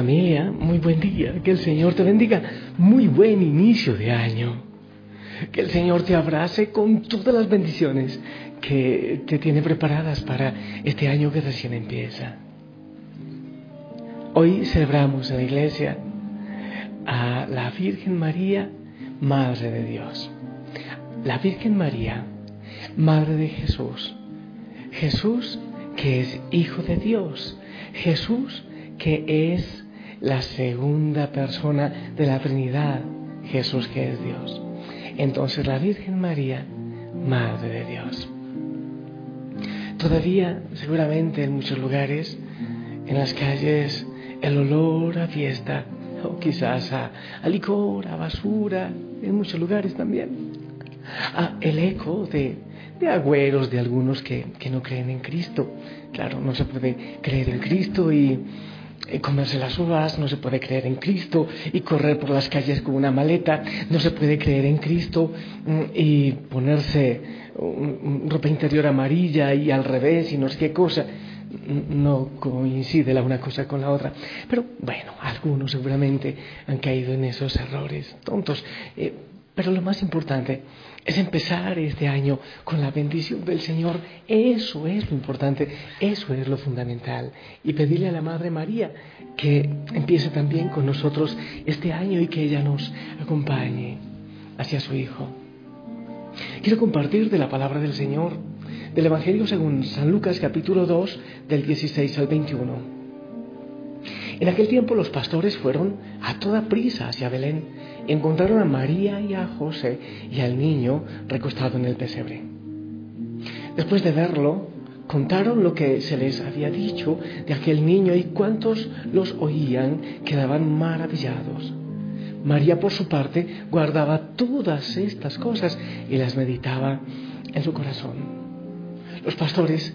familia, muy buen día. Que el Señor te bendiga. Muy buen inicio de año. Que el Señor te abrace con todas las bendiciones que te tiene preparadas para este año que recién empieza. Hoy celebramos en la iglesia a la Virgen María, Madre de Dios. La Virgen María, Madre de Jesús. Jesús que es Hijo de Dios. Jesús que es la segunda persona de la Trinidad, Jesús que es Dios. Entonces la Virgen María, Madre de Dios. Todavía, seguramente en muchos lugares, en las calles, el olor a fiesta, o quizás a, a licor, a basura, en muchos lugares también. A el eco de, de agüeros de algunos que, que no creen en Cristo. Claro, no se puede creer en Cristo y comerse las uvas, no se puede creer en Cristo y correr por las calles con una maleta, no se puede creer en Cristo mm, y ponerse mm, ropa interior amarilla y al revés y no sé qué cosa. Mm, No coincide la una cosa con la otra. Pero bueno, algunos seguramente han caído en esos errores tontos. Eh, pero lo más importante es empezar este año con la bendición del Señor. Eso es lo importante, eso es lo fundamental. Y pedirle a la Madre María que empiece también con nosotros este año y que ella nos acompañe hacia su Hijo. Quiero compartir de la palabra del Señor, del Evangelio según San Lucas capítulo 2, del 16 al 21. En aquel tiempo los pastores fueron a toda prisa hacia Belén y encontraron a María y a José y al niño recostado en el pesebre. Después de verlo, contaron lo que se les había dicho de aquel niño y cuantos los oían quedaban maravillados. María, por su parte, guardaba todas estas cosas y las meditaba en su corazón. Los pastores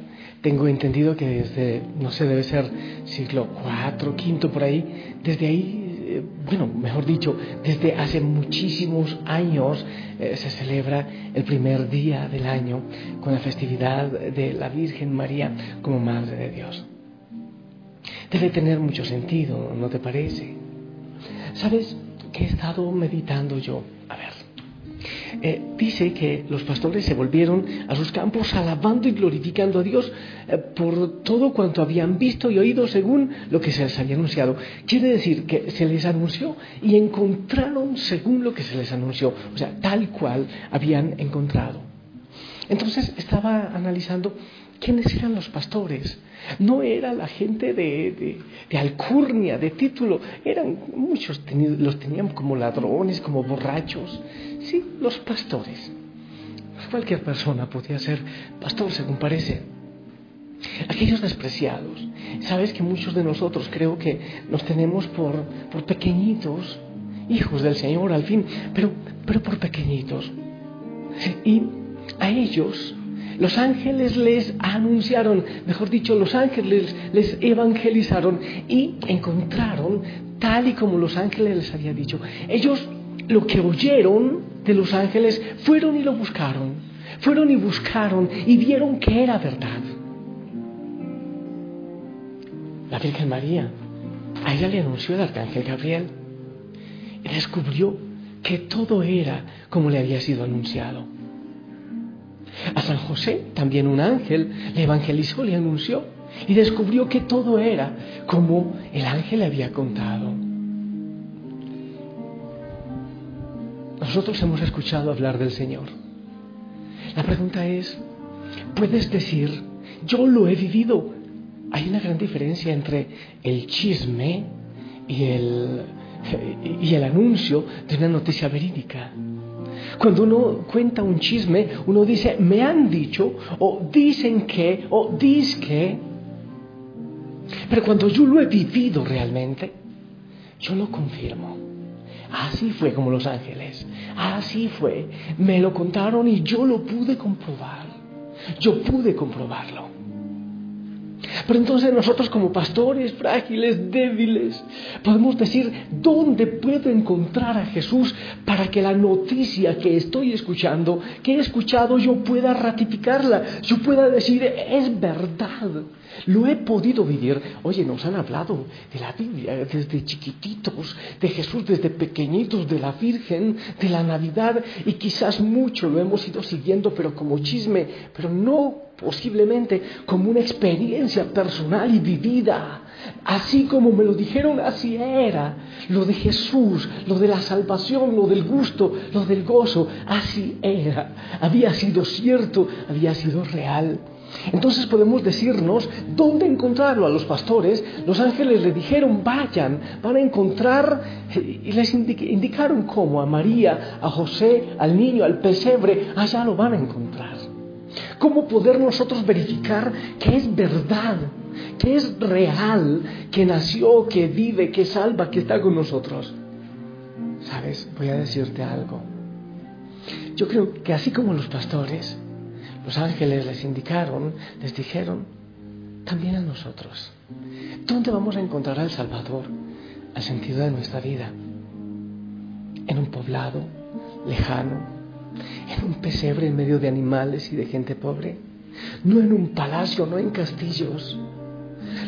tengo entendido que desde, no sé, debe ser siglo IV, V por ahí, desde ahí, eh, bueno, mejor dicho, desde hace muchísimos años eh, se celebra el primer día del año con la festividad de la Virgen María como Madre de Dios. Debe tener mucho sentido, ¿no te parece? ¿Sabes qué he estado meditando yo? Eh, dice que los pastores se volvieron a sus campos alabando y glorificando a Dios eh, por todo cuanto habían visto y oído según lo que se les había anunciado. Quiere decir que se les anunció y encontraron según lo que se les anunció, o sea, tal cual habían encontrado. Entonces estaba analizando quiénes eran los pastores. No era la gente de, de, alcurnia, de título, eran muchos, los tenían como ladrones, como borrachos. Sí, los pastores. Cualquier persona podía ser pastor, según parece. Aquellos despreciados. Sabes que muchos de nosotros creo que nos tenemos por, por pequeñitos, hijos del Señor al fin, pero, pero por pequeñitos. Y a ellos los ángeles les anunciaron, mejor dicho, los ángeles les evangelizaron y encontraron tal y como los ángeles les había dicho. Ellos lo que oyeron de los ángeles fueron y lo buscaron. Fueron y buscaron y vieron que era verdad. La Virgen María, a ella le anunció el arcángel Gabriel y descubrió que todo era como le había sido anunciado. A San José también un ángel le evangelizó, le anunció y descubrió que todo era como el ángel le había contado. Nosotros hemos escuchado hablar del Señor. La pregunta es, ¿puedes decir, yo lo he vivido? Hay una gran diferencia entre el chisme y el, y el anuncio de una noticia verídica. Cuando uno cuenta un chisme, uno dice, me han dicho, o dicen que, o dice que. Pero cuando yo lo he vivido realmente, yo lo confirmo. Así fue como los ángeles. Así fue. Me lo contaron y yo lo pude comprobar. Yo pude comprobarlo. Pero entonces nosotros como pastores frágiles, débiles, podemos decir, ¿dónde puedo encontrar a Jesús para que la noticia que estoy escuchando, que he escuchado, yo pueda ratificarla, yo pueda decir, es verdad? Lo he podido vivir. Oye, nos han hablado de la Biblia desde chiquititos, de Jesús desde pequeñitos, de la Virgen, de la Navidad, y quizás mucho lo hemos ido siguiendo, pero como chisme, pero no posiblemente como una experiencia personal y vivida. Así como me lo dijeron, así era. Lo de Jesús, lo de la salvación, lo del gusto, lo del gozo, así era. Había sido cierto, había sido real. Entonces podemos decirnos dónde encontrarlo a los pastores. Los ángeles le dijeron, vayan, van a encontrar, y les indicaron cómo, a María, a José, al niño, al pesebre, allá lo van a encontrar. ¿Cómo poder nosotros verificar que es verdad, que es real, que nació, que vive, que salva, que está con nosotros? Sabes, voy a decirte algo. Yo creo que así como los pastores, los ángeles les indicaron, les dijeron, también a nosotros. ¿Dónde vamos a encontrar al Salvador, al sentido de nuestra vida? ¿En un poblado lejano? ¿En un pesebre en medio de animales y de gente pobre? No en un palacio, no en castillos.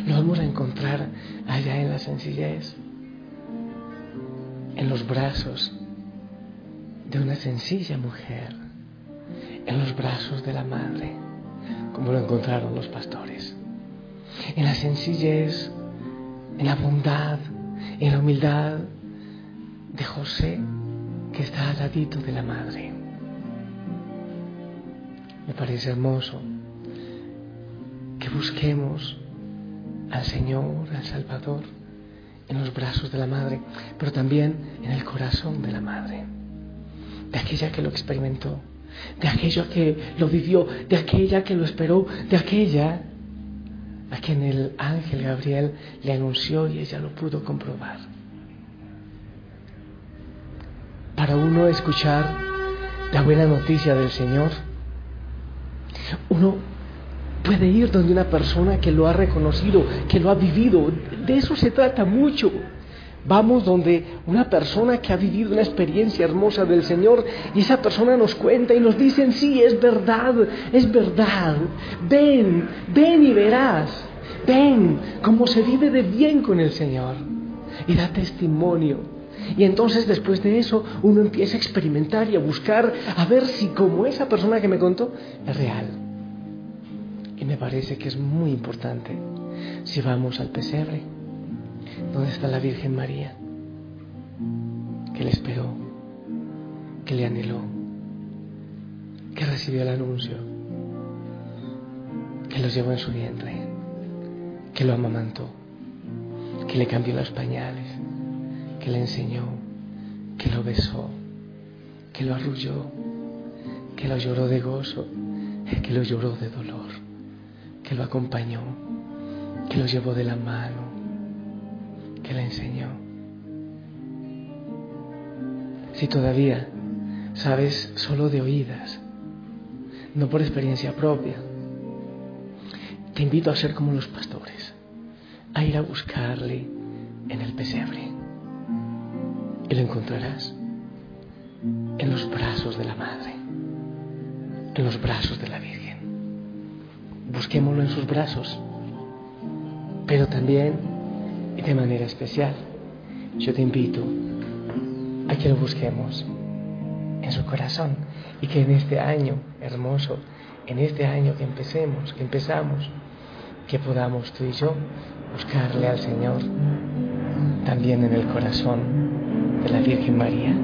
Lo vamos a encontrar allá en la sencillez, en los brazos de una sencilla mujer en los brazos de la madre, como lo encontraron los pastores. En la sencillez, en la bondad, en la humildad de José, que está al ladito de la madre. Me parece hermoso que busquemos al Señor, al Salvador, en los brazos de la madre, pero también en el corazón de la madre, de aquella que lo experimentó de aquella que lo vivió, de aquella que lo esperó, de aquella a quien el ángel Gabriel le anunció y ella lo pudo comprobar. Para uno escuchar la buena noticia del Señor, uno puede ir donde una persona que lo ha reconocido, que lo ha vivido. De eso se trata mucho. Vamos donde una persona que ha vivido una experiencia hermosa del Señor y esa persona nos cuenta y nos dicen, sí, es verdad, es verdad. Ven, ven y verás. Ven cómo se vive de bien con el Señor. Y da testimonio. Y entonces después de eso uno empieza a experimentar y a buscar a ver si como esa persona que me contó es real. Y me parece que es muy importante si vamos al pesebre ¿Dónde está la Virgen María? Que le esperó, que le anheló, que recibió el anuncio, que lo llevó en su vientre, que lo amamantó, que le cambió los pañales, que le enseñó, que lo besó, que lo arrulló, que lo lloró de gozo, que lo lloró de dolor, que lo acompañó, que lo llevó de la mano que le enseñó. Si todavía sabes solo de oídas, no por experiencia propia, te invito a ser como los pastores, a ir a buscarle en el pesebre. Y lo encontrarás en los brazos de la Madre, en los brazos de la Virgen. Busquémoslo en sus brazos, pero también y de manera especial, yo te invito a que lo busquemos en su corazón y que en este año hermoso, en este año que empecemos, que empezamos, que podamos tú y yo buscarle al Señor también en el corazón de la Virgen María,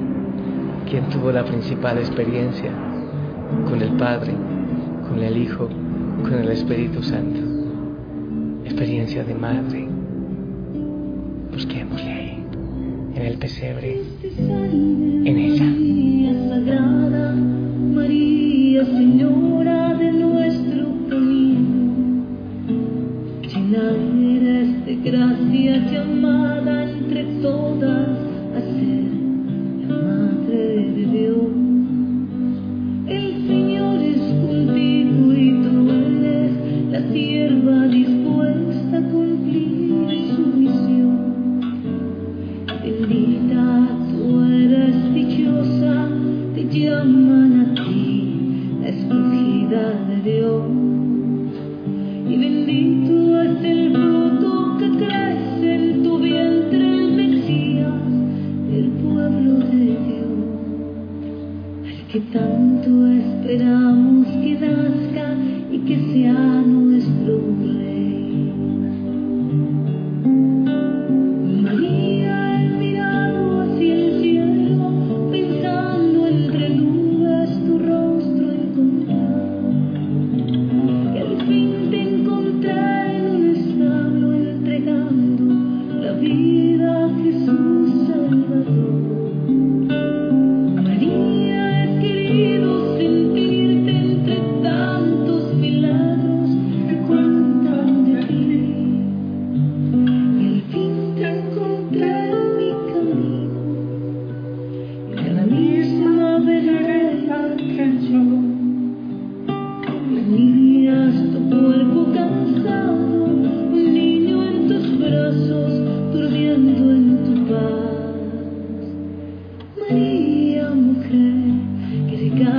quien tuvo la principal experiencia con el Padre, con el Hijo, con el Espíritu Santo, experiencia de madre. Busquémosle ahí, en el pesebre, en ella.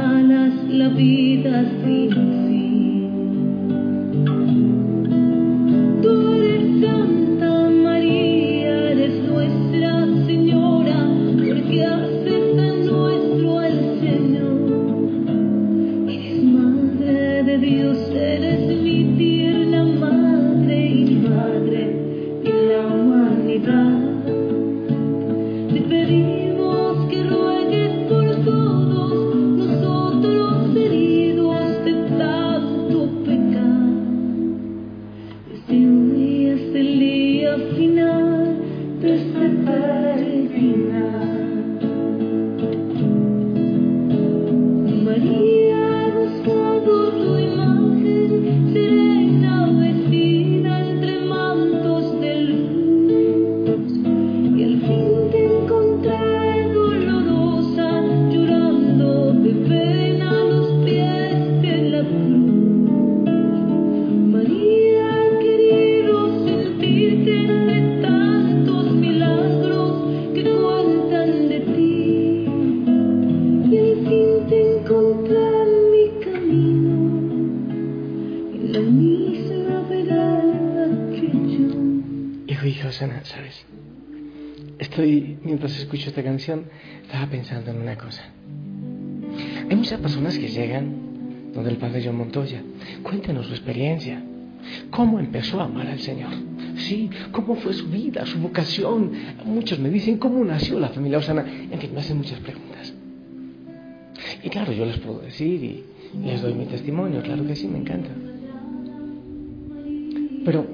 Regalas la vida sin mientras escucho esta canción, estaba pensando en una cosa. Hay muchas personas que llegan donde el padre John Montoya. Cuéntenos su experiencia. ¿Cómo empezó a amar al Señor? Sí, ¿cómo fue su vida, su vocación? Muchos me dicen cómo nació la familia Osana. En fin, me hacen muchas preguntas. Y claro, yo les puedo decir y les doy mi testimonio. Claro que sí, me encanta. Pero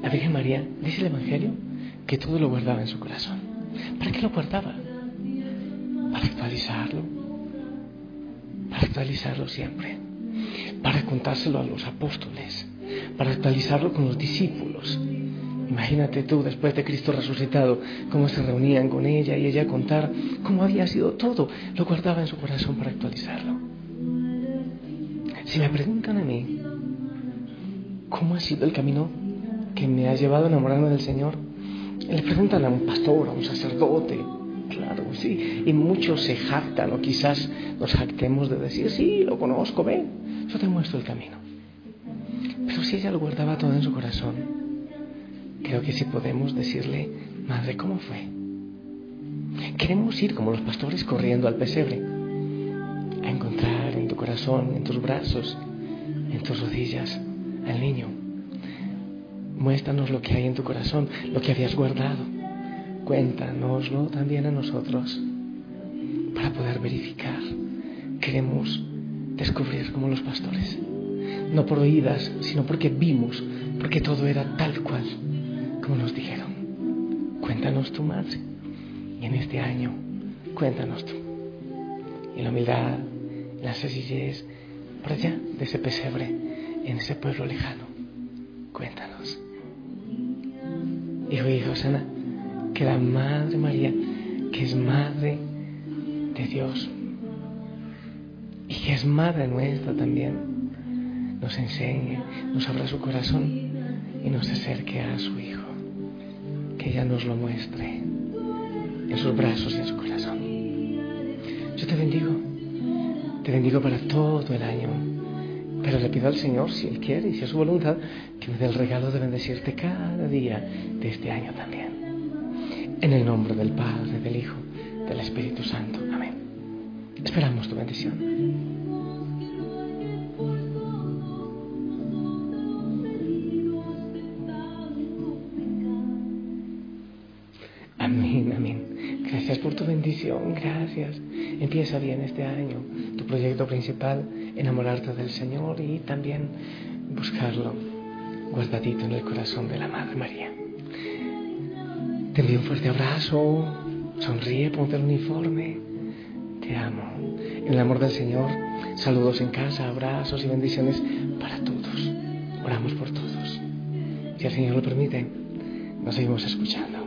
la Virgen María dice el Evangelio que todo lo guardaba en su corazón. ¿Para qué lo guardaba? Para actualizarlo. Para actualizarlo siempre. Para contárselo a los apóstoles. Para actualizarlo con los discípulos. Imagínate tú, después de Cristo resucitado, cómo se reunían con ella y ella contar cómo había sido todo. Lo guardaba en su corazón para actualizarlo. Si me preguntan a mí, ¿cómo ha sido el camino que me ha llevado a enamorarme del Señor? Le preguntan a un pastor, a un sacerdote, claro, sí, y muchos se jactan o quizás nos jactemos de decir, sí, lo conozco, ven, yo te muestro el camino. Pero si ella lo guardaba todo en su corazón, creo que sí podemos decirle, madre, ¿cómo fue? Queremos ir como los pastores corriendo al pesebre, a encontrar en tu corazón, en tus brazos, en tus rodillas al niño. Muéstranos lo que hay en tu corazón, lo que habías guardado. Cuéntanoslo también a nosotros para poder verificar. Queremos descubrir como los pastores, no por oídas, sino porque vimos, porque todo era tal cual como nos dijeron. Cuéntanos tu madre. Y en este año, cuéntanos tú. Y en la humildad, la sencillez, por allá de ese pesebre, en ese pueblo lejano, cuéntanos. Hijo y hija Osana, que la Madre María, que es Madre de Dios y que es Madre nuestra también, nos enseñe, nos abra su corazón y nos acerque a su Hijo. Que ella nos lo muestre en sus brazos y en su corazón. Yo te bendigo, te bendigo para todo el año, pero le pido al Señor, si Él quiere y si es su voluntad, que me dé el regalo de bendecirte cada día de este año también. En el nombre del Padre, del Hijo, del Espíritu Santo. Amén. Esperamos tu bendición. Amén, amén. Gracias por tu bendición, gracias. Empieza bien este año. Tu proyecto principal, enamorarte del Señor y también buscarlo guardadito en el corazón de la Madre María. Te envío un fuerte abrazo, sonríe, ponte el uniforme. Te amo. En el amor del Señor, saludos en casa, abrazos y bendiciones para todos. Oramos por todos. Si el Señor lo permite, nos seguimos escuchando.